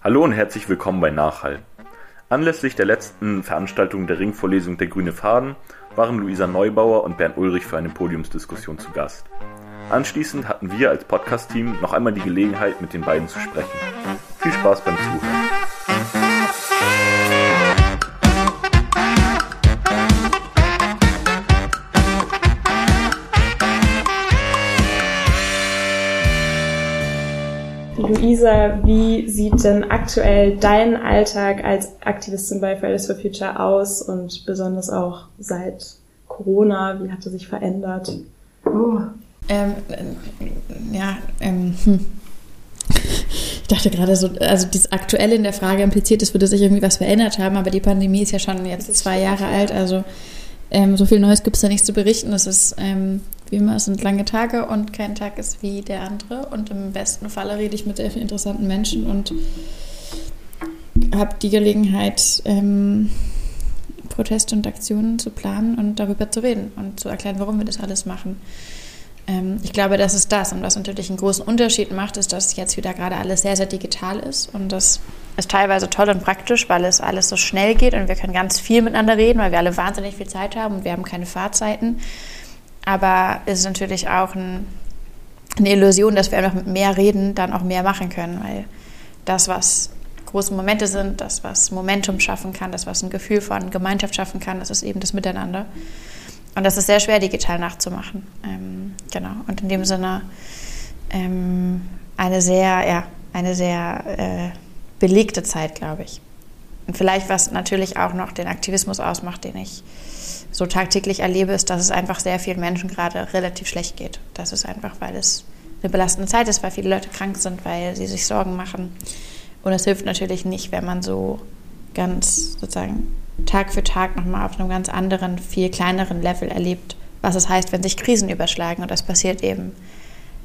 Hallo und herzlich willkommen bei Nachhall. Anlässlich der letzten Veranstaltung der Ringvorlesung Der grüne Faden waren Luisa Neubauer und Bernd Ulrich für eine Podiumsdiskussion zu Gast. Anschließend hatten wir als Podcast-Team noch einmal die Gelegenheit, mit den beiden zu sprechen. Viel Spaß beim Zuhören. Luisa, wie sieht denn aktuell dein Alltag als Aktivistin bei Fridays for Future aus und besonders auch seit Corona? Wie hat er sich verändert? Oh. Ähm, äh, ja, ähm, hm. Ich dachte gerade so, also das Aktuelle in der Frage impliziert, es würde sich irgendwie was verändert haben, aber die Pandemie ist ja schon jetzt zwei Jahre alt, also ähm, so viel Neues gibt es da nicht zu berichten. Es ist ähm, wie immer, es sind lange Tage und kein Tag ist wie der andere. Und im besten Falle rede ich mit sehr vielen interessanten Menschen und habe die Gelegenheit, ähm, Proteste und Aktionen zu planen und darüber zu reden und zu erklären, warum wir das alles machen. Ähm, ich glaube, das ist das. Und was natürlich einen großen Unterschied macht, ist, dass jetzt wieder gerade alles sehr, sehr digital ist. Und das ist teilweise toll und praktisch, weil es alles so schnell geht und wir können ganz viel miteinander reden, weil wir alle wahnsinnig viel Zeit haben und wir haben keine Fahrzeiten. Aber es ist natürlich auch ein, eine Illusion, dass wir einfach mit mehr reden, dann auch mehr machen können, weil das, was große Momente sind, das, was Momentum schaffen kann, das, was ein Gefühl von Gemeinschaft schaffen kann, das ist eben das Miteinander. Und das ist sehr schwer digital nachzumachen. Ähm, genau. Und in dem Sinne ähm, eine sehr, ja, eine sehr äh, belegte Zeit, glaube ich. Und vielleicht, was natürlich auch noch den Aktivismus ausmacht, den ich so tagtäglich erlebe, ist, dass es einfach sehr vielen Menschen gerade relativ schlecht geht. Das ist einfach, weil es eine belastende Zeit ist, weil viele Leute krank sind, weil sie sich Sorgen machen. Und es hilft natürlich nicht, wenn man so ganz sozusagen Tag für Tag nochmal auf einem ganz anderen, viel kleineren Level erlebt, was es heißt, wenn sich Krisen überschlagen. Und das passiert eben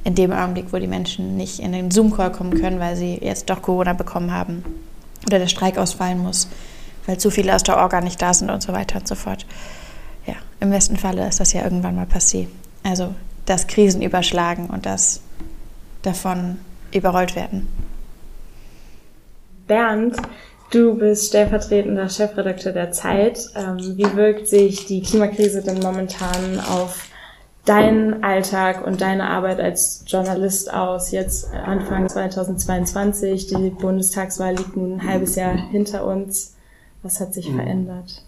in dem Augenblick, wo die Menschen nicht in den Zoom-Call kommen können, weil sie jetzt doch Corona bekommen haben oder der Streik ausfallen muss, weil zu viele aus der Orga nicht da sind und so weiter und so fort. Im besten Falle ist das ja irgendwann mal passiert. Also dass Krisen überschlagen und das davon überrollt werden. Bernd, Du bist stellvertretender Chefredakteur der Zeit. Ähm, wie wirkt sich die Klimakrise denn momentan auf deinen Alltag und deine Arbeit als Journalist aus? Jetzt Anfang 2022, die Bundestagswahl liegt nun ein halbes Jahr hinter uns. Was hat sich mhm. verändert?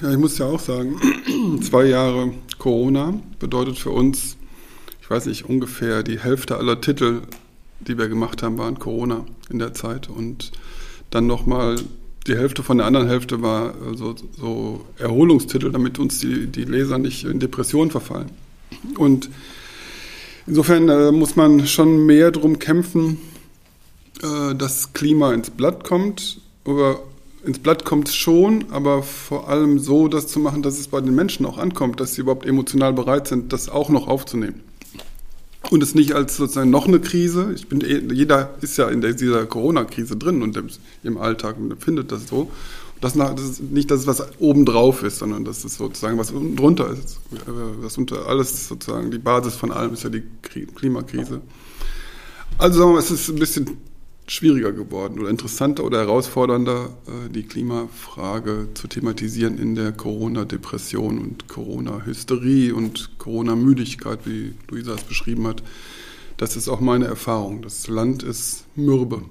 Ja, ich muss ja auch sagen, zwei Jahre Corona bedeutet für uns, ich weiß nicht, ungefähr die Hälfte aller Titel, die wir gemacht haben, waren Corona in der Zeit. Und dann nochmal die Hälfte von der anderen Hälfte war so, so Erholungstitel, damit uns die, die Leser nicht in Depressionen verfallen. Und insofern äh, muss man schon mehr darum kämpfen, äh, dass Klima ins Blatt kommt. Aber ins Blatt kommt schon, aber vor allem so, das zu machen, dass es bei den Menschen auch ankommt, dass sie überhaupt emotional bereit sind, das auch noch aufzunehmen und es nicht als sozusagen noch eine Krise. Ich bin, jeder ist ja in dieser Corona-Krise drin und im, Alltag und empfindet das so. Das, ist nicht, dass es was obendrauf ist, sondern dass es sozusagen was unten drunter ist. Das unter alles sozusagen die Basis von allem ist ja die Klimakrise. Also sagen wir, es ist ein bisschen schwieriger geworden oder interessanter oder herausfordernder, äh, die Klimafrage zu thematisieren in der Corona-Depression und Corona-Hysterie und Corona-Müdigkeit, wie Luisa es beschrieben hat. Das ist auch meine Erfahrung. Das Land ist mürbe.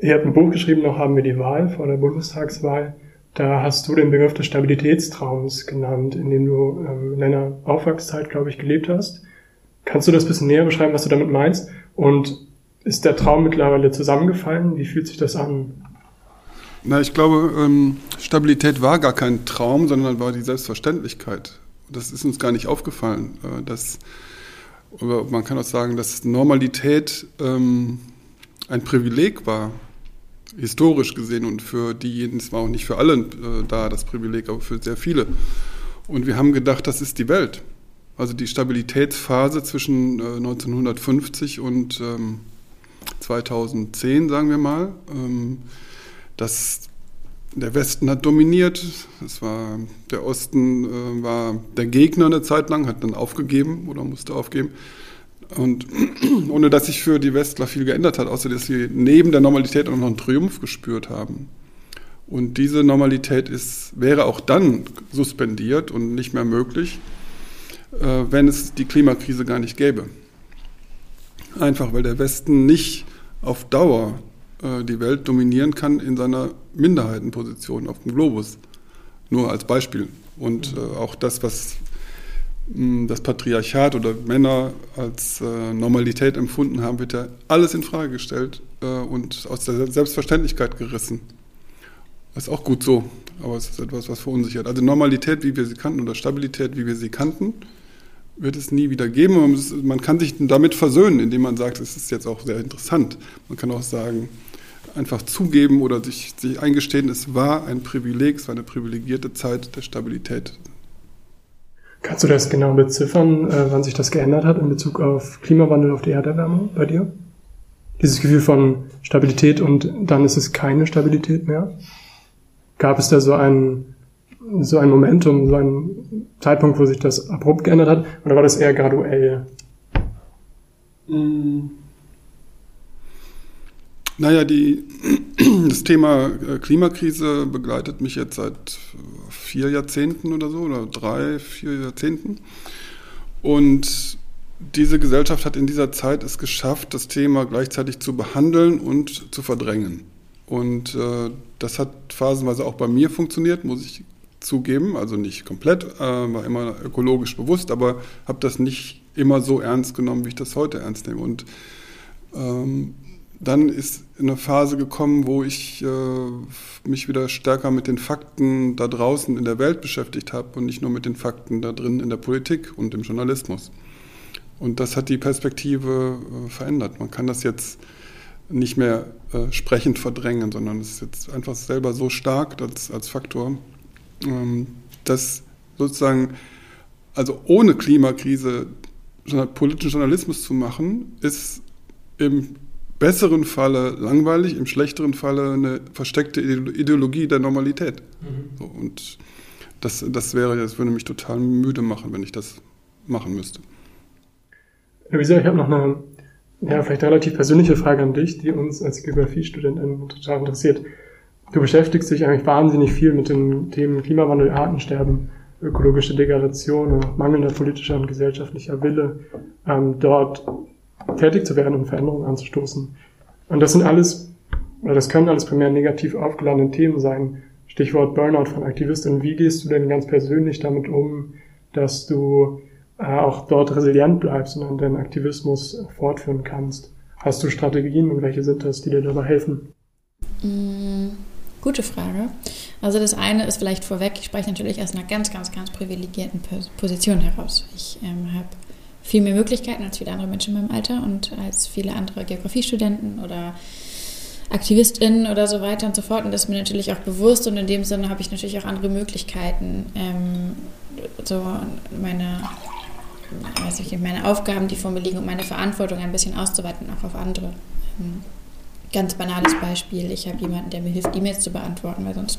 Ihr habt ein Buch geschrieben, noch haben wir die Wahl vor der Bundestagswahl. Da hast du den Begriff des Stabilitätstraums genannt, in dem du ähm, in deiner Aufwachszeit, glaube ich, gelebt hast. Kannst du das ein bisschen näher beschreiben, was du damit meinst? Und ist der Traum mittlerweile zusammengefallen? Wie fühlt sich das an? Na, ich glaube, ähm, Stabilität war gar kein Traum, sondern war die Selbstverständlichkeit. Das ist uns gar nicht aufgefallen. Äh, dass, man kann auch sagen, dass Normalität ähm, ein Privileg war, historisch gesehen. Und für diejenigen, es war auch nicht für alle äh, da das Privileg, aber für sehr viele. Und wir haben gedacht, das ist die Welt. Also die Stabilitätsphase zwischen äh, 1950 und ähm, 2010, sagen wir mal. Ähm, das, der Westen hat dominiert. Das war, der Osten äh, war der Gegner eine Zeit lang, hat dann aufgegeben oder musste aufgeben. Und ohne dass sich für die Westler viel geändert hat, außer dass sie neben der Normalität auch noch einen Triumph gespürt haben. Und diese Normalität ist, wäre auch dann suspendiert und nicht mehr möglich, äh, wenn es die Klimakrise gar nicht gäbe. Einfach weil der Westen nicht auf Dauer äh, die Welt dominieren kann in seiner Minderheitenposition auf dem Globus. Nur als Beispiel. Und äh, auch das, was das Patriarchat oder Männer als äh, Normalität empfunden haben, wird ja alles in Frage gestellt äh, und aus der Selbstverständlichkeit gerissen. Das ist auch gut so, aber es ist etwas, was verunsichert. Also Normalität, wie wir sie kannten, oder Stabilität, wie wir sie kannten, wird es nie wieder geben. Man, man kann sich damit versöhnen, indem man sagt, es ist jetzt auch sehr interessant. Man kann auch sagen, einfach zugeben oder sich, sich eingestehen, es war ein Privileg, es war eine privilegierte Zeit der Stabilität Kannst du das genau beziffern, äh, wann sich das geändert hat in Bezug auf Klimawandel, auf die Erderwärmung bei dir? Dieses Gefühl von Stabilität und dann ist es keine Stabilität mehr? Gab es da so ein, so ein Momentum, so einen Zeitpunkt, wo sich das abrupt geändert hat? Oder war das eher graduell? Mm. Naja, die, das Thema äh, Klimakrise begleitet mich jetzt seit vier Jahrzehnten oder so, oder drei, vier Jahrzehnten. Und diese Gesellschaft hat in dieser Zeit es geschafft, das Thema gleichzeitig zu behandeln und zu verdrängen. Und äh, das hat phasenweise auch bei mir funktioniert, muss ich zugeben. Also nicht komplett, äh, war immer ökologisch bewusst, aber habe das nicht immer so ernst genommen, wie ich das heute ernst nehme. Und ähm, dann ist eine Phase gekommen, wo ich äh, mich wieder stärker mit den Fakten da draußen in der Welt beschäftigt habe und nicht nur mit den Fakten da drin in der Politik und im Journalismus. Und das hat die Perspektive äh, verändert. Man kann das jetzt nicht mehr äh, sprechend verdrängen, sondern es ist jetzt einfach selber so stark als, als Faktor, dass sozusagen, also ohne Klimakrise politischen Journalismus zu machen, ist im besseren Falle langweilig, im schlechteren Falle eine versteckte Ideologie der Normalität. Mhm. So, und das, das wäre, das würde mich total müde machen, wenn ich das machen müsste. Luisa, ich habe noch eine ja, vielleicht relativ persönliche Frage an dich, die uns als Geografiestudentin total interessiert. Du beschäftigst dich eigentlich wahnsinnig viel mit den Themen Klimawandel, Artensterben, ökologische Degradation, mangelnder politischer und gesellschaftlicher Wille, ähm, dort tätig zu werden und Veränderungen anzustoßen. Und das sind alles, das können alles primär negativ aufgeladene Themen sein. Stichwort Burnout von Aktivistinnen. Wie gehst du denn ganz persönlich damit um, dass du äh, auch dort resilient bleibst und deinen Aktivismus fortführen kannst? Hast du Strategien und welche sind das, die dir dabei helfen? Mm, gute Frage. Also das eine ist vielleicht vorweg, ich spreche natürlich aus einer ganz, ganz, ganz privilegierten Position heraus. Ich ähm, habe viel mehr Möglichkeiten als viele andere Menschen in meinem Alter und als viele andere Geografiestudenten oder AktivistInnen oder so weiter und so fort. Und das ist mir natürlich auch bewusst und in dem Sinne habe ich natürlich auch andere Möglichkeiten, ähm, so meine, weiß ich, meine Aufgaben, die vor mir liegen und meine Verantwortung ein bisschen auszuweiten, auch auf andere. Ähm, ganz banales Beispiel, ich habe jemanden, der mir hilft, E-Mails zu beantworten, weil sonst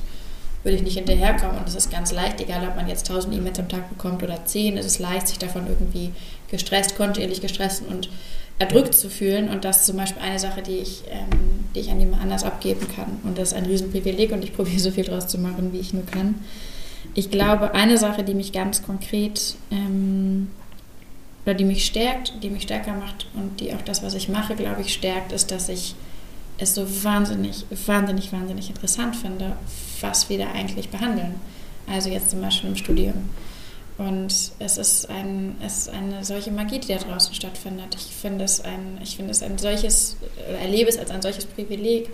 würde ich nicht hinterherkommen. Und es ist ganz leicht, egal ob man jetzt 1000 E-Mails am Tag bekommt oder 10, es ist leicht, sich davon irgendwie gestresst, kontinuierlich gestresst und erdrückt zu fühlen. Und das ist zum Beispiel eine Sache, die ich, ähm, die ich an jemand anders abgeben kann. Und das ist ein Riesenprivileg und ich probiere so viel draus zu machen, wie ich nur kann. Ich glaube, eine Sache, die mich ganz konkret ähm, oder die mich stärkt, die mich stärker macht und die auch das, was ich mache, glaube ich, stärkt, ist, dass ich es so wahnsinnig, wahnsinnig, wahnsinnig interessant finde, was wir da eigentlich behandeln. Also jetzt zum Beispiel im Studium. Und es ist, ein, es ist eine solche Magie, die da draußen stattfindet. Ich finde es ein, ich finde es ein solches, erlebe es als ein solches Privileg,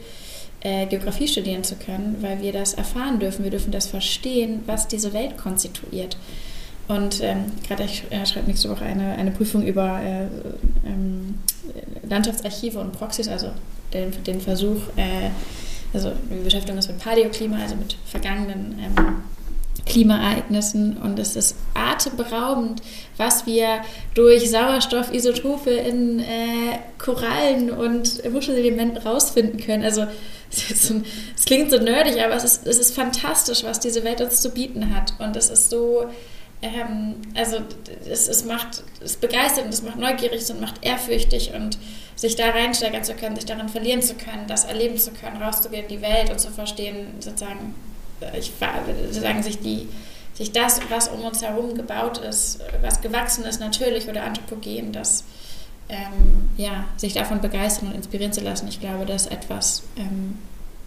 äh, Geografie studieren zu können, weil wir das erfahren dürfen. Wir dürfen das verstehen, was diese Welt konstituiert. Und ähm, gerade ich äh, schreibe nächste Woche eine, eine Prüfung über äh, ähm, Landschaftsarchive und Proxys, also den, den Versuch, äh, also wir beschäftigen uns mit Paläoklima, also mit vergangenen ähm, Klimaereignissen und es ist atemberaubend, was wir durch Sauerstoffisotope in äh, Korallen und Muschelelementen rausfinden können. Also es, klingt so nerdig, aber es ist, es ist fantastisch, was diese Welt uns zu bieten hat und es ist so ähm, also es, es macht, es begeistert und es macht neugierig und macht ehrfürchtig und sich da reinsteigern zu können, sich darin verlieren zu können, das erleben zu können, rauszugehen in die Welt und zu verstehen, sozusagen, ich, sozusagen sich die, sich das, was um uns herum gebaut ist, was gewachsen ist, natürlich oder anthropogen, das ähm, ja, sich davon begeistern und inspirieren zu lassen. Ich glaube, das ist etwas, ähm,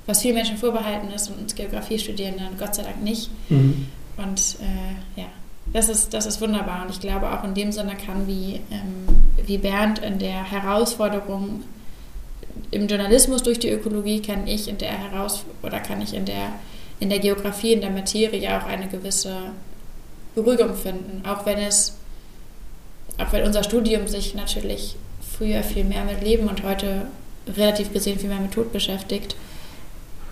was vielen Menschen vorbehalten ist und uns Geografiestudierenden Gott sei Dank nicht. Mhm. Und äh, ja, das ist, das ist wunderbar. Und ich glaube auch in dem Sinne kann wie, ähm, wie Bernd in der Herausforderung im Journalismus durch die Ökologie kann ich in der Heraus oder kann ich in der, in der Geografie, in der Materie auch eine gewisse Beruhigung finden. Auch wenn es, auch wenn unser Studium sich natürlich früher viel mehr mit Leben und heute relativ gesehen viel mehr mit Tod beschäftigt,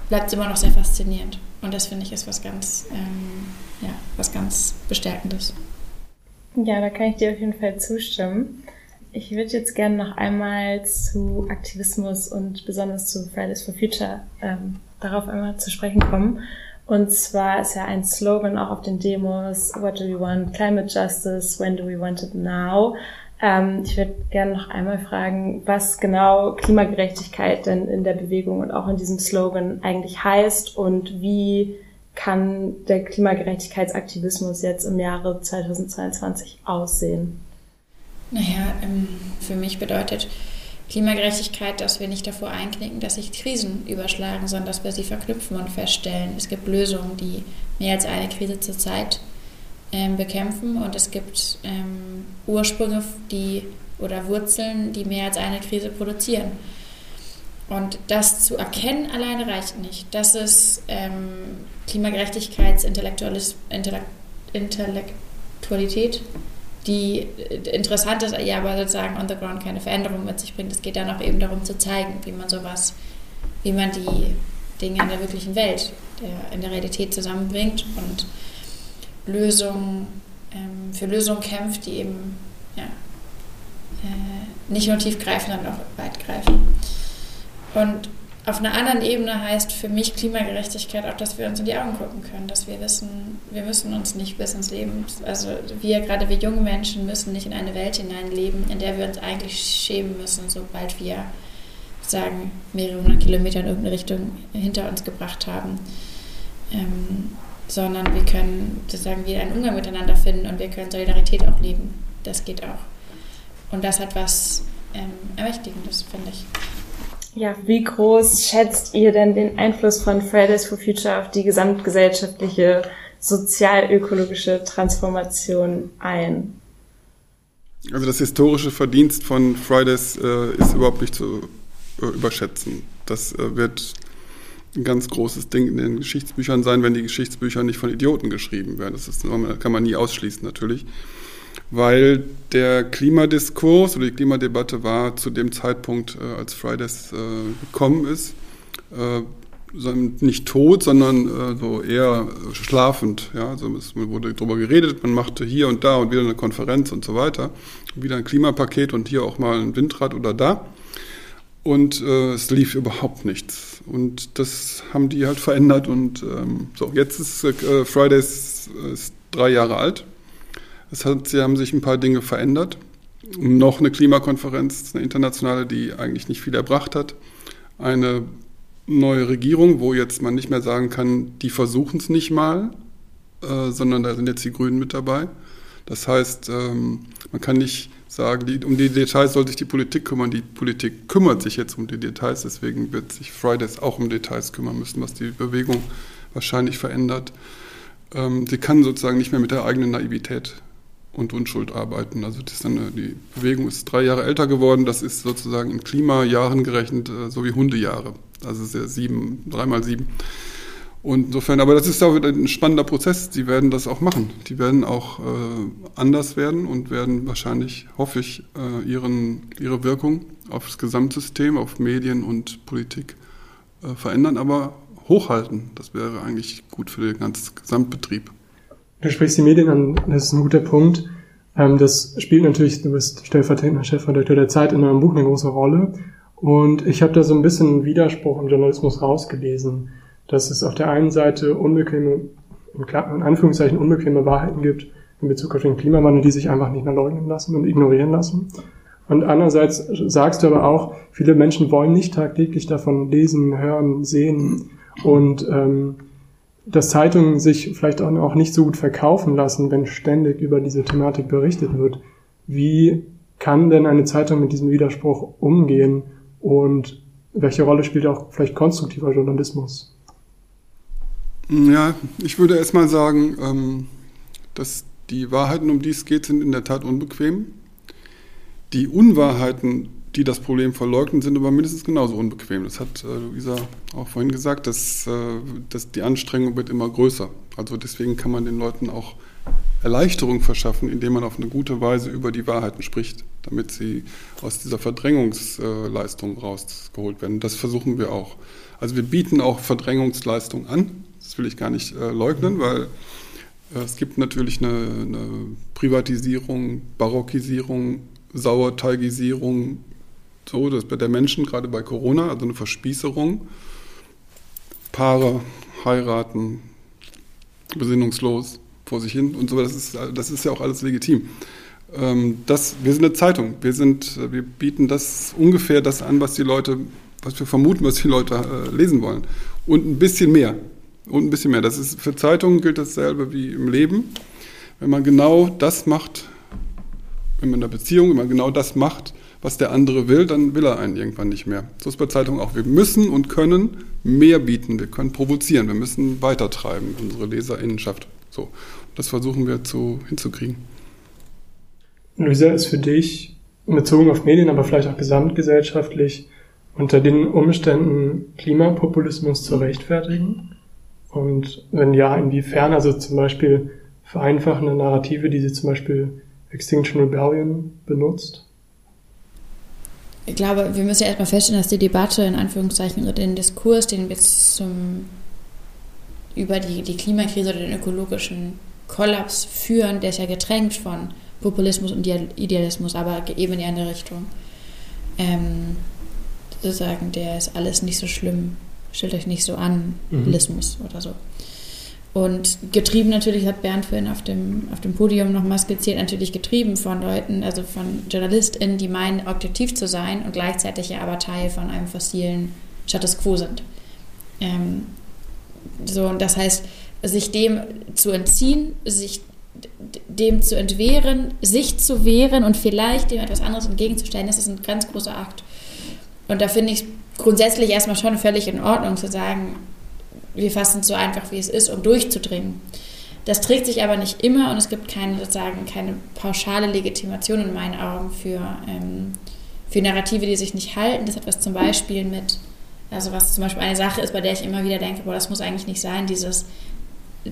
bleibt es immer noch sehr faszinierend. Und das finde ich ist was ganz, ähm, ja, was ganz Bestärkendes. Ja, da kann ich dir auf jeden Fall zustimmen. Ich würde jetzt gerne noch einmal zu Aktivismus und besonders zu Fridays for Future ähm, darauf einmal zu sprechen kommen. Und zwar ist ja ein Slogan auch auf den Demos, What do we want? Climate Justice, when do we want it now? Ähm, ich würde gerne noch einmal fragen, was genau Klimagerechtigkeit denn in der Bewegung und auch in diesem Slogan eigentlich heißt und wie kann der Klimagerechtigkeitsaktivismus jetzt im Jahre 2022 aussehen? Naja, ähm, für mich bedeutet Klimagerechtigkeit, dass wir nicht davor einknicken, dass sich Krisen überschlagen, sondern dass wir sie verknüpfen und feststellen, es gibt Lösungen, die mehr als eine Krise zur Zeit ähm, bekämpfen und es gibt ähm, Ursprünge die, oder Wurzeln, die mehr als eine Krise produzieren. Und das zu erkennen alleine reicht nicht. Das ist ähm, Klimagerechtigkeitsintellektualität, die äh, interessant ist, ja, aber sozusagen on the ground keine Veränderung mit sich bringt. Es geht dann auch eben darum zu zeigen, wie man sowas, wie man die Dinge in der wirklichen Welt, der, in der Realität zusammenbringt und Lösungen, ähm, für Lösungen kämpft, die eben ja, äh, nicht nur tiefgreifen, sondern auch weitgreifen. Und auf einer anderen Ebene heißt für mich Klimagerechtigkeit auch, dass wir uns in die Augen gucken können, dass wir wissen, wir müssen uns nicht bis ins Leben, also wir, gerade wir jungen Menschen, müssen nicht in eine Welt hineinleben, in der wir uns eigentlich schämen müssen, sobald wir sagen, mehrere hundert Kilometer in irgendeine Richtung hinter uns gebracht haben. Ähm, sondern wir können sozusagen wieder einen Umgang miteinander finden und wir können Solidarität auch leben. Das geht auch. Und das hat was ähm, Ermächtigendes, finde ich. Ja, wie groß schätzt ihr denn den Einfluss von Fridays for Future auf die gesamtgesellschaftliche sozial-ökologische Transformation ein? Also das historische Verdienst von Fridays äh, ist überhaupt nicht zu äh, überschätzen. Das äh, wird ein ganz großes Ding in den Geschichtsbüchern sein, wenn die Geschichtsbücher nicht von Idioten geschrieben werden. Das ist, kann man nie ausschließen natürlich weil der Klimadiskurs oder die Klimadebatte war zu dem Zeitpunkt, äh, als Fridays äh, gekommen ist, äh, nicht tot, sondern so eher schlafend. Ja? Also es wurde darüber geredet, man machte hier und da und wieder eine Konferenz und so weiter, wieder ein Klimapaket und hier auch mal ein Windrad oder da. Und äh, es lief überhaupt nichts. Und das haben die halt verändert. Und ähm, so, jetzt ist äh, Fridays ist drei Jahre alt es hat, sie haben sich ein paar Dinge verändert. Noch eine Klimakonferenz, eine internationale, die eigentlich nicht viel erbracht hat. Eine neue Regierung, wo jetzt man nicht mehr sagen kann, die versuchen es nicht mal, äh, sondern da sind jetzt die Grünen mit dabei. Das heißt, ähm, man kann nicht sagen, die, um die Details soll sich die Politik kümmern. Die Politik kümmert sich jetzt um die Details, deswegen wird sich Fridays auch um Details kümmern müssen, was die Bewegung wahrscheinlich verändert. Ähm, sie kann sozusagen nicht mehr mit der eigenen Naivität und Unschuld arbeiten. Also das dann, äh, die Bewegung ist drei Jahre älter geworden. Das ist sozusagen in Klimajahren gerechnet, äh, so wie Hundejahre. Also sehr sieben, dreimal sieben. Und insofern, aber das ist auch ein spannender Prozess. Die werden das auch machen. Die werden auch äh, anders werden und werden wahrscheinlich, hoffe ich, äh, ihren, ihre Wirkung aufs Gesamtsystem, auf Medien und Politik äh, verändern, aber hochhalten. Das wäre eigentlich gut für den ganzen Gesamtbetrieb. Du sprichst die Medien an, das ist ein guter Punkt. Ähm, das spielt natürlich, du bist stellvertretender Chefredakteur der Zeit in eurem Buch eine große Rolle. Und ich habe da so ein bisschen Widerspruch im Journalismus rausgelesen, dass es auf der einen Seite unbequeme, in Anführungszeichen unbequeme Wahrheiten gibt, in Bezug auf den Klimawandel, die sich einfach nicht mehr leugnen lassen und ignorieren lassen. Und andererseits sagst du aber auch, viele Menschen wollen nicht tagtäglich davon lesen, hören, sehen und ähm, dass Zeitungen sich vielleicht auch nicht so gut verkaufen lassen, wenn ständig über diese Thematik berichtet wird. Wie kann denn eine Zeitung mit diesem Widerspruch umgehen und welche Rolle spielt auch vielleicht konstruktiver Journalismus? Ja, ich würde erstmal sagen, ähm, dass die Wahrheiten, um die es geht, sind in der Tat unbequem. Die Unwahrheiten, die das Problem verleugnen, sind aber mindestens genauso unbequem. Das hat äh, Luisa auch vorhin gesagt, dass, äh, dass die Anstrengung wird immer größer. Also deswegen kann man den Leuten auch Erleichterung verschaffen, indem man auf eine gute Weise über die Wahrheiten spricht, damit sie aus dieser Verdrängungsleistung rausgeholt werden. Das versuchen wir auch. Also wir bieten auch Verdrängungsleistung an. Das will ich gar nicht äh, leugnen, weil äh, es gibt natürlich eine, eine Privatisierung, Barockisierung, Sauerteigisierung, so, das bei der Menschen, gerade bei Corona, also eine Verspießerung. Paare heiraten, besinnungslos vor sich hin und so, das ist, das ist ja auch alles legitim. Ähm, das, wir sind eine Zeitung, wir, sind, wir bieten das ungefähr das an, was die Leute, was wir vermuten, was die Leute äh, lesen wollen. Und ein bisschen mehr. Und ein bisschen mehr. Das ist, für Zeitungen gilt dasselbe wie im Leben. Wenn man genau das macht, wenn man in einer Beziehung, wenn man genau das macht, was der andere will, dann will er einen irgendwann nicht mehr. So ist bei Zeitungen auch. Wir müssen und können mehr bieten. Wir können provozieren. Wir müssen weitertreiben, unsere Leserinnenschaft. So. Das versuchen wir zu, hinzukriegen. Luisa, ist für dich bezogen auf Medien, aber vielleicht auch gesamtgesellschaftlich unter den Umständen Klimapopulismus zu rechtfertigen? Und wenn ja, inwiefern? Also zum Beispiel vereinfachende Narrative, die sie zum Beispiel Extinction Rebellion benutzt? Ich glaube, wir müssen ja erstmal feststellen, dass die Debatte in Anführungszeichen oder den Diskurs, den wir zum, über die, die Klimakrise oder den ökologischen Kollaps führen, der ist ja getränkt von Populismus und Idealismus, aber eben in die andere Richtung. Ähm, sozusagen, der ist alles nicht so schlimm, stellt euch nicht so an, mhm. oder so. Und getrieben natürlich, hat Bernd vorhin auf dem, auf dem Podium nochmal skizziert, natürlich getrieben von Leuten, also von JournalistInnen, die meinen, objektiv zu sein und gleichzeitig ja aber Teil von einem fossilen Status quo sind. Ähm, so, und das heißt, sich dem zu entziehen, sich dem zu entwehren, sich zu wehren und vielleicht dem etwas anderes entgegenzustellen, das ist ein ganz großer Akt. Und da finde ich es grundsätzlich erstmal schon völlig in Ordnung zu sagen, wir fassen es so einfach, wie es ist, um durchzudringen. Das trägt sich aber nicht immer und es gibt keine, sozusagen, keine pauschale Legitimation in meinen Augen für, ähm, für Narrative, die sich nicht halten. Das hat was zum Beispiel mit, also was zum Beispiel eine Sache ist, bei der ich immer wieder denke, boah, das muss eigentlich nicht sein, dieses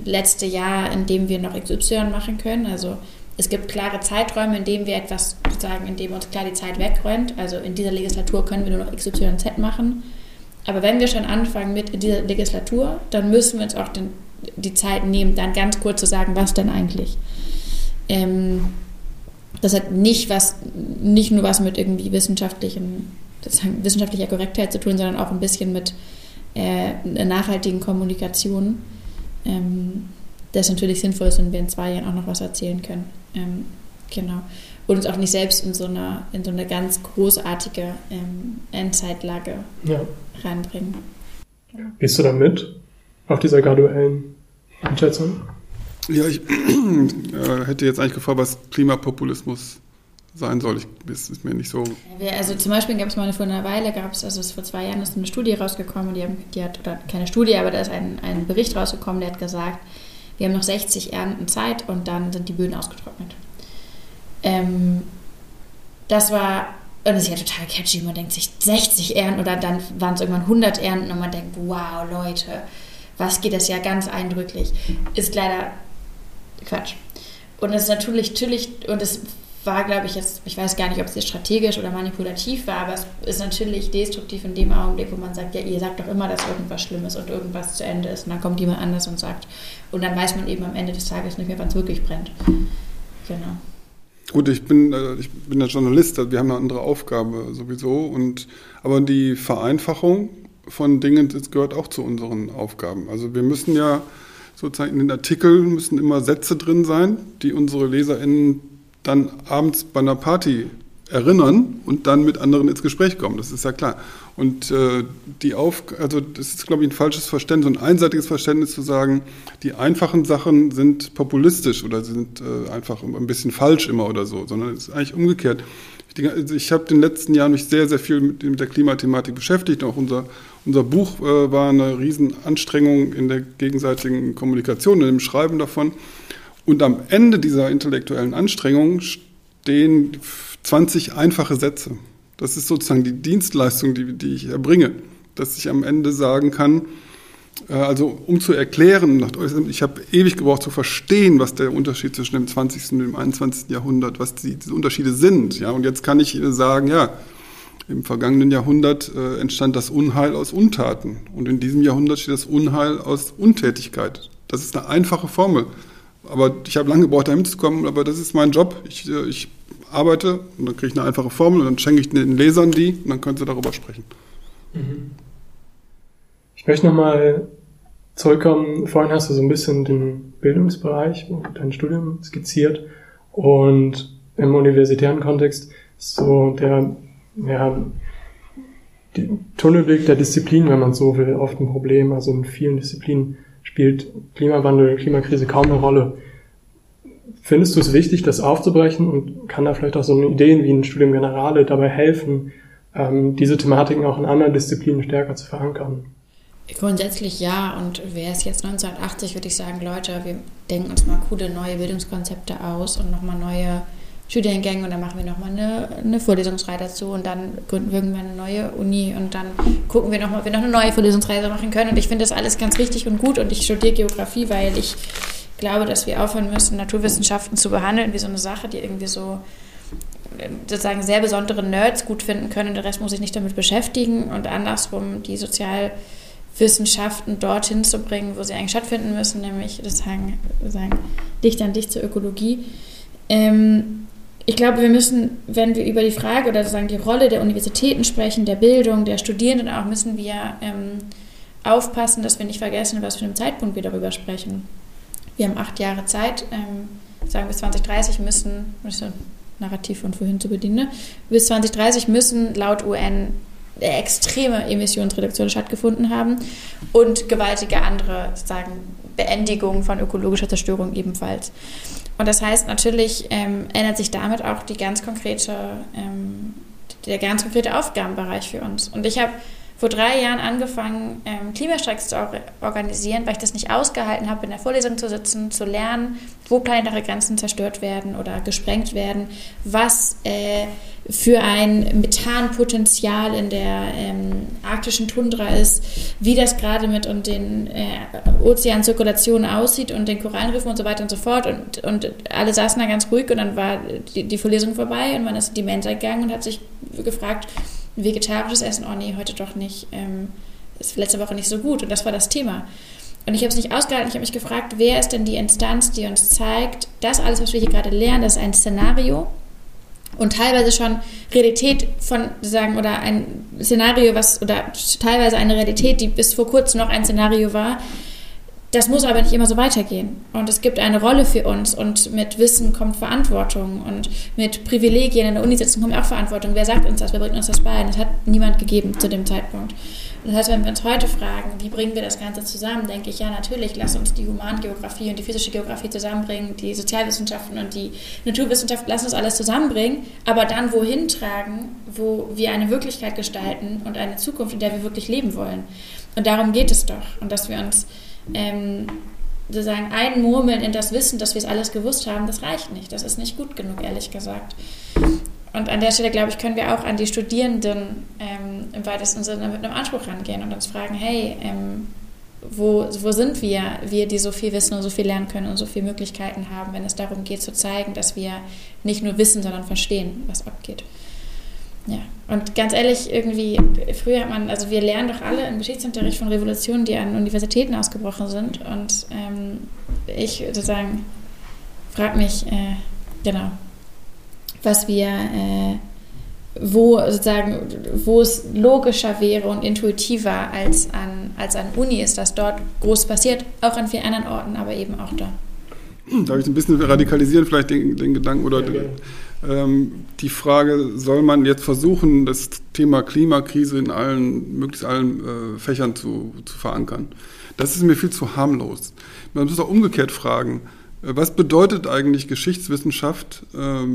letzte Jahr, in dem wir noch XY machen können. Also es gibt klare Zeiträume, in denen wir etwas sozusagen, in dem uns klar die Zeit wegräumt. Also in dieser Legislatur können wir nur noch XYZ machen. Aber wenn wir schon anfangen mit dieser Legislatur, dann müssen wir uns auch den, die Zeit nehmen, dann ganz kurz zu sagen, was denn eigentlich. Ähm, das hat nicht was, nicht nur was mit irgendwie wissenschaftlichen, wissenschaftlicher Korrektheit zu tun, sondern auch ein bisschen mit äh, nachhaltigen Kommunikation. Ähm, das natürlich sinnvoll ist, wenn wir in zwei Jahren auch noch was erzählen können. Ähm, genau und uns auch nicht selbst in so eine, in so eine ganz großartige ähm, Endzeitlage ja. reinbringen. Gehst du da mit auf dieser graduellen Einschätzung? Ja, ich äh, hätte jetzt eigentlich gefragt, was Klimapopulismus sein soll. Ich, das ist mir nicht so. Also zum Beispiel gab es mal vor einer Weile, gab es, also vor zwei Jahren ist eine Studie rausgekommen, die, haben, die hat, oder keine Studie, aber da ist ein, ein Bericht rausgekommen, der hat gesagt, wir haben noch 60 Ernten Zeit und dann sind die Böden ausgetrocknet. Ähm, das war, und das ist ja total catchy, man denkt sich 60 Ernten oder dann waren es irgendwann 100 Ernten und man denkt, wow, Leute, was geht das ja ganz eindrücklich. Ist leider Quatsch. Und es ist natürlich, natürlich, und es war, glaube ich, jetzt, ich weiß gar nicht, ob es jetzt strategisch oder manipulativ war, aber es ist natürlich destruktiv in dem Augenblick, wo man sagt, ja, ihr sagt doch immer, dass irgendwas schlimm ist und irgendwas zu Ende ist. Und dann kommt jemand anders und sagt, und dann weiß man eben am Ende des Tages nicht mehr, wann es wirklich brennt. Genau. Gut, ich bin, äh, ich bin der Journalist, wir haben eine andere Aufgabe sowieso. Und, aber die Vereinfachung von Dingen, das gehört auch zu unseren Aufgaben. Also wir müssen ja sozusagen in den Artikeln müssen immer Sätze drin sein, die unsere LeserInnen dann abends bei einer Party erinnern und dann mit anderen ins Gespräch kommen. Das ist ja klar. Und äh, die Auf, also das ist, glaube ich, ein falsches Verständnis, ein einseitiges Verständnis zu sagen, die einfachen Sachen sind populistisch oder sind äh, einfach ein bisschen falsch immer oder so, sondern es ist eigentlich umgekehrt. Ich, also ich habe in den letzten Jahren mich sehr, sehr viel mit, mit der Klimathematik beschäftigt. Auch unser, unser Buch äh, war eine Riesenanstrengung in der gegenseitigen Kommunikation, in dem Schreiben davon. Und am Ende dieser intellektuellen Anstrengung stehen 20 einfache Sätze. Das ist sozusagen die Dienstleistung, die, die ich erbringe, dass ich am Ende sagen kann, äh, also um zu erklären, ich habe ewig gebraucht zu verstehen, was der Unterschied zwischen dem 20. und dem 21. Jahrhundert, was die, diese Unterschiede sind. Ja, und jetzt kann ich Ihnen sagen, ja, im vergangenen Jahrhundert äh, entstand das Unheil aus Untaten und in diesem Jahrhundert steht das Unheil aus Untätigkeit. Das ist eine einfache Formel. Aber ich habe lange gebraucht, dahin zu kommen, aber das ist mein Job. Ich, äh, ich arbeite und dann kriege ich eine einfache Formel und dann schenke ich den Lesern die und dann können sie darüber sprechen. Mhm. Ich möchte nochmal zurückkommen. Vorhin hast du so ein bisschen den Bildungsbereich und dein Studium skizziert und im universitären Kontext so der, ja, Tunnelblick der Disziplin, wenn man so will, oft ein Problem. Also in vielen Disziplinen spielt Klimawandel, Klimakrise kaum eine Rolle. Findest du es wichtig, das aufzubrechen und kann da vielleicht auch so Ideen wie ein Studium Generale dabei helfen, ähm, diese Thematiken auch in anderen Disziplinen stärker zu verankern? Grundsätzlich ja. Und wäre es jetzt 1980, würde ich sagen, Leute, wir denken uns mal coole neue Bildungskonzepte aus und nochmal neue Studiengänge und dann machen wir nochmal eine, eine Vorlesungsreihe dazu und dann gründen wir irgendwann eine neue Uni und dann gucken wir nochmal, ob wir noch eine neue Vorlesungsreihe machen können. Und ich finde das alles ganz richtig und gut und ich studiere Geografie, weil ich glaube, dass wir aufhören müssen, Naturwissenschaften zu behandeln wie so eine Sache, die irgendwie so sozusagen sehr besondere Nerds gut finden können. Der Rest muss sich nicht damit beschäftigen und andersrum die Sozialwissenschaften dorthin zu bringen, wo sie eigentlich stattfinden müssen, nämlich sozusagen, sozusagen dicht an dicht zur Ökologie. Ähm, ich glaube, wir müssen, wenn wir über die Frage oder sozusagen die Rolle der Universitäten sprechen, der Bildung, der Studierenden auch, müssen wir ähm, aufpassen, dass wir nicht vergessen, was für einen Zeitpunkt wir darüber sprechen. Wir haben acht Jahre Zeit, ähm, sagen bis 2030 müssen, müssen Narrativ von vorhin zu bedienen, ne? bis 2030 müssen laut UN extreme Emissionsreduktionen stattgefunden haben und gewaltige andere sagen Beendigung von ökologischer Zerstörung ebenfalls. Und das heißt natürlich ähm, ändert sich damit auch die ganz konkrete, ähm, der ganz konkrete Aufgabenbereich für uns. Und ich habe vor drei Jahren angefangen, ähm, Klimastreiks zu organisieren, weil ich das nicht ausgehalten habe, in der Vorlesung zu sitzen, zu lernen, wo planetare Grenzen zerstört werden oder gesprengt werden, was äh, für ein Methanpotenzial in der ähm, arktischen Tundra ist, wie das gerade mit und den äh, Ozeanzirkulationen aussieht und den Korallenriffen und so weiter und so fort. Und, und alle saßen da ganz ruhig und dann war die, die Vorlesung vorbei und man ist in die Mensa gegangen und hat sich gefragt, vegetarisches Essen, oh nee, heute doch nicht, ähm, ist letzte Woche nicht so gut. Und das war das Thema. Und ich habe es nicht ausgehalten. Ich habe mich gefragt, wer ist denn die Instanz, die uns zeigt, das alles, was wir hier gerade lernen, das ist ein Szenario und teilweise schon Realität von sagen oder ein Szenario, was oder teilweise eine Realität, die bis vor kurzem noch ein Szenario war, das muss aber nicht immer so weitergehen. Und es gibt eine Rolle für uns und mit Wissen kommt Verantwortung und mit Privilegien in der Uni-Sitzung kommt auch Verantwortung. Wer sagt uns das? Wer bringt uns das bei? Das hat niemand gegeben zu dem Zeitpunkt. Das heißt, wenn wir uns heute fragen, wie bringen wir das Ganze zusammen, denke ich, ja, natürlich, lass uns die Humangeografie und die physische Geografie zusammenbringen, die Sozialwissenschaften und die Naturwissenschaften, lass uns alles zusammenbringen, aber dann wohin tragen, wo wir eine Wirklichkeit gestalten und eine Zukunft, in der wir wirklich leben wollen. Und darum geht es doch. Und dass wir uns ähm, sozusagen einmurmeln in das Wissen, dass wir es alles gewusst haben, das reicht nicht. Das ist nicht gut genug, ehrlich gesagt. Und an der Stelle, glaube ich, können wir auch an die Studierenden ähm, im weitesten Sinne mit einem Anspruch rangehen und uns fragen, hey, ähm, wo, wo sind wir, wir, die so viel wissen und so viel lernen können und so viele Möglichkeiten haben, wenn es darum geht zu zeigen, dass wir nicht nur wissen, sondern verstehen, was abgeht. Ja, und ganz ehrlich, irgendwie, früher hat man, also wir lernen doch alle im Geschichtsunterricht von Revolutionen, die an Universitäten ausgebrochen sind. Und ähm, ich sozusagen frage mich, äh, genau, was wir, äh, wo sozusagen, wo es logischer wäre und intuitiver als an, als an Uni ist, dass dort groß passiert, auch an vielen anderen Orten, aber eben auch da. Darf ich ein bisschen radikalisieren, vielleicht den, den Gedanken oder ja, ähm, die Frage, soll man jetzt versuchen, das Thema Klimakrise in allen, möglichst allen äh, Fächern zu, zu verankern? Das ist mir viel zu harmlos. Man muss auch umgekehrt fragen, äh, was bedeutet eigentlich Geschichtswissenschaft, äh,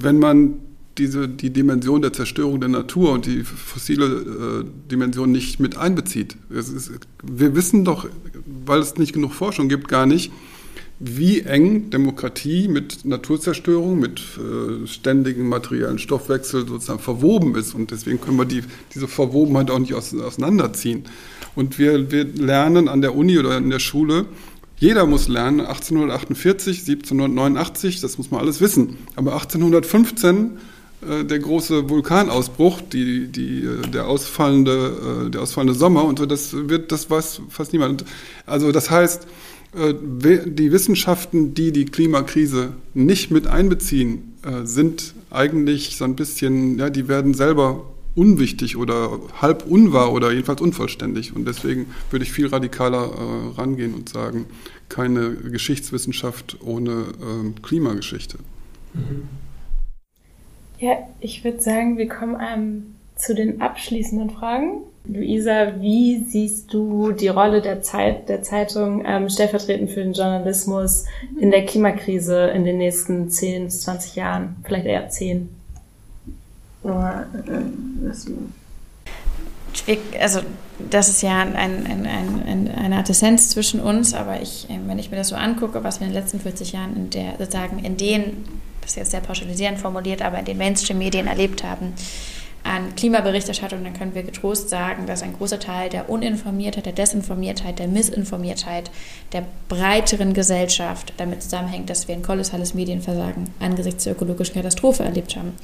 wenn man diese, die Dimension der Zerstörung der Natur und die fossile äh, Dimension nicht mit einbezieht? Ist, wir wissen doch, weil es nicht genug Forschung gibt, gar nicht, wie eng Demokratie mit Naturzerstörung, mit äh, ständigem materiellen Stoffwechsel sozusagen verwoben ist. Und deswegen können wir die, diese Verwobenheit auch nicht aus, auseinanderziehen. Und wir, wir lernen an der Uni oder in der Schule, jeder muss lernen, 1848, 1789, das muss man alles wissen. Aber 1815 äh, der große Vulkanausbruch, die, die, äh, der, ausfallende, äh, der ausfallende Sommer und so, das wird, das weiß fast niemand. Also das heißt, die Wissenschaften, die die Klimakrise nicht mit einbeziehen, sind eigentlich so ein bisschen, ja, die werden selber unwichtig oder halb unwahr oder jedenfalls unvollständig. Und deswegen würde ich viel radikaler äh, rangehen und sagen, keine Geschichtswissenschaft ohne äh, Klimageschichte. Ja, ich würde sagen, wir kommen ähm, zu den abschließenden Fragen. Luisa, wie siehst du die Rolle der Zeit, der Zeitung ähm, stellvertretend für den Journalismus in der Klimakrise in den nächsten 10 bis 20 Jahren? Vielleicht eher 10. Oder, äh, also das ist ja ein, ein, ein, eine Art Essenz zwischen uns, aber ich, äh, wenn ich mir das so angucke, was wir in den letzten 40 Jahren in der sozusagen in den, das ist jetzt sehr pauschalisierend formuliert, aber in den Mainstream-Medien erlebt haben, an Klimaberichterstattung, dann können wir getrost sagen, dass ein großer Teil der Uninformiertheit, der Desinformiertheit, der Missinformiertheit der breiteren Gesellschaft damit zusammenhängt, dass wir ein kolossales Medienversagen angesichts der ökologischen Katastrophe erlebt haben.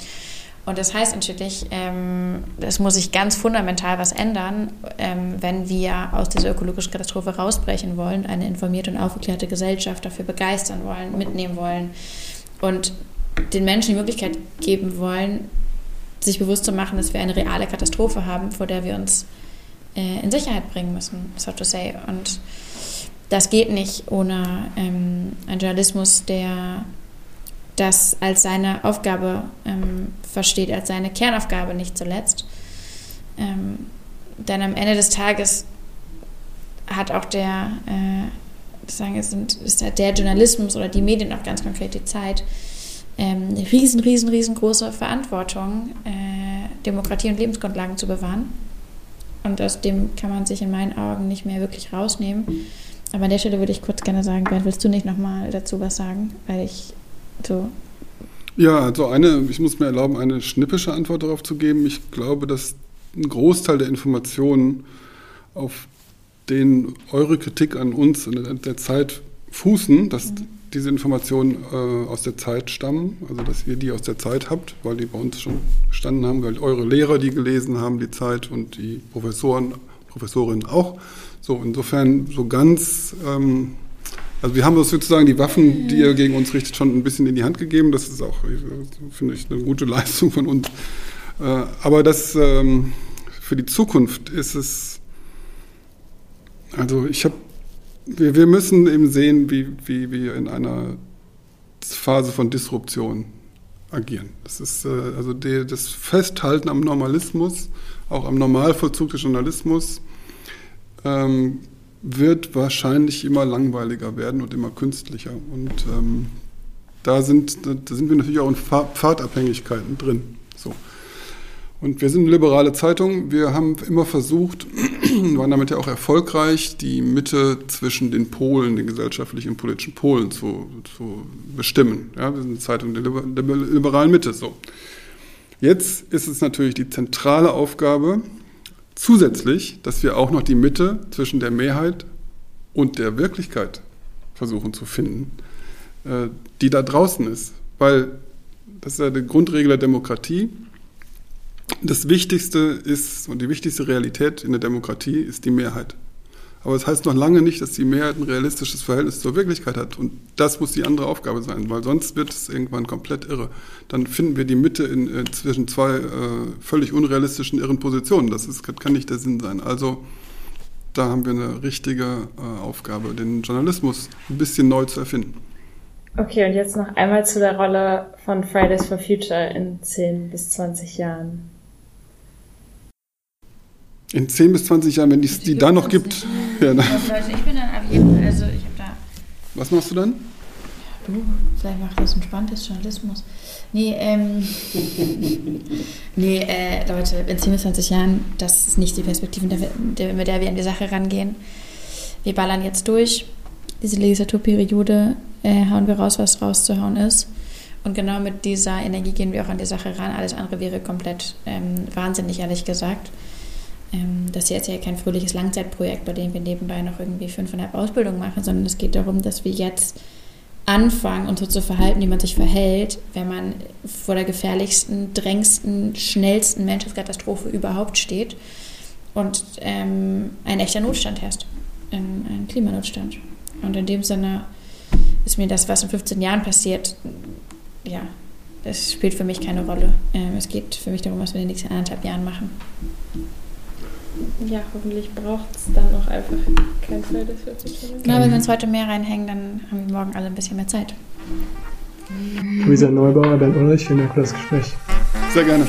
Und das heißt natürlich, ähm, es muss sich ganz fundamental was ändern, ähm, wenn wir aus dieser ökologischen Katastrophe rausbrechen wollen, eine informierte und aufgeklärte Gesellschaft dafür begeistern wollen, mitnehmen wollen und den Menschen die Möglichkeit geben wollen, sich bewusst zu machen, dass wir eine reale Katastrophe haben, vor der wir uns äh, in Sicherheit bringen müssen, so to say. Und das geht nicht ohne ähm, einen Journalismus, der das als seine Aufgabe ähm, versteht, als seine Kernaufgabe nicht zuletzt. Ähm, denn am Ende des Tages hat auch der, äh, sagen, ist der Journalismus oder die Medien auch ganz konkret die Zeit, ähm, eine riesen, riesen, riesengroße Verantwortung, äh, Demokratie und Lebensgrundlagen zu bewahren. Und aus dem kann man sich in meinen Augen nicht mehr wirklich rausnehmen. Aber an der Stelle würde ich kurz gerne sagen, Bernd, willst du nicht nochmal dazu was sagen? Weil ich so. Ja, also eine, ich muss mir erlauben, eine schnippische Antwort darauf zu geben. Ich glaube, dass ein Großteil der Informationen, auf denen eure Kritik an uns in der Zeit fußen, dass mhm diese Informationen äh, aus der Zeit stammen, also dass ihr die aus der Zeit habt, weil die bei uns schon gestanden haben, weil eure Lehrer die gelesen haben, die Zeit und die Professoren, Professorinnen auch. So, insofern so ganz, ähm, also wir haben sozusagen die Waffen, die ihr gegen uns richtet, schon ein bisschen in die Hand gegeben. Das ist auch, finde ich, eine gute Leistung von uns. Äh, aber das ähm, für die Zukunft ist es, also ich habe wir, wir müssen eben sehen, wie, wie wir in einer Phase von Disruption agieren. Das ist äh, also die, das Festhalten am Normalismus, auch am Normalvollzug des Journalismus, ähm, wird wahrscheinlich immer langweiliger werden und immer künstlicher. Und ähm, da, sind, da sind wir natürlich auch in Pfadabhängigkeiten drin. So. Und wir sind eine liberale Zeitung. Wir haben immer versucht, waren damit ja auch erfolgreich, die Mitte zwischen den Polen, den gesellschaftlichen und politischen Polen zu, zu bestimmen. Ja, wir sind eine Zeitung der, der liberalen Mitte. So. Jetzt ist es natürlich die zentrale Aufgabe, zusätzlich, dass wir auch noch die Mitte zwischen der Mehrheit und der Wirklichkeit versuchen zu finden, äh, die da draußen ist. Weil das ist ja die Grundregel der Demokratie das Wichtigste ist und die wichtigste Realität in der Demokratie ist die Mehrheit. Aber es das heißt noch lange nicht, dass die Mehrheit ein realistisches Verhältnis zur Wirklichkeit hat. Und das muss die andere Aufgabe sein, weil sonst wird es irgendwann komplett irre. Dann finden wir die Mitte in, äh, zwischen zwei äh, völlig unrealistischen, irren Positionen. Das ist, kann nicht der Sinn sein. Also da haben wir eine richtige äh, Aufgabe, den Journalismus ein bisschen neu zu erfinden. Okay, und jetzt noch einmal zu der Rolle von Fridays for Future in 10 bis 20 Jahren. In 10 bis 20 Jahren, wenn es die, die da noch gibt. Ja, ne? also ich bin dann ab jedem, also ich habe da. Was machst du dann? Ja, du, vielleicht machst du das entspanntes Journalismus. Nee, ähm. nee, äh, Leute, in 10 bis 20 Jahren, das ist nicht die Perspektive, mit der wir an die Sache rangehen. Wir ballern jetzt durch. Diese Legislaturperiode äh, hauen wir raus, was rauszuhauen ist. Und genau mit dieser Energie gehen wir auch an die Sache ran. Alles andere wäre komplett ähm, wahnsinnig, ehrlich gesagt. Ähm, das ist ja kein fröhliches Langzeitprojekt, bei dem wir nebenbei noch irgendwie fünfeinhalb Ausbildungen machen, sondern es geht darum, dass wir jetzt anfangen, uns so zu verhalten, wie man sich verhält, wenn man vor der gefährlichsten, drängsten, schnellsten Menschheitskatastrophe überhaupt steht und ähm, ein echter Notstand herrscht, ein, ein Klimanotstand. Und in dem Sinne ist mir das, was in 15 Jahren passiert, ja, das spielt für mich keine Rolle. Ähm, es geht für mich darum, was wir in den nächsten anderthalb Jahren machen. Ja, hoffentlich braucht es dann auch einfach kein Fridays for Future. Genau, wenn wir uns heute mehr reinhängen, dann haben wir morgen alle ein bisschen mehr Zeit. Luisa Neubauer, Bernd Ulrich, vielen Dank für das Gespräch. Sehr gerne.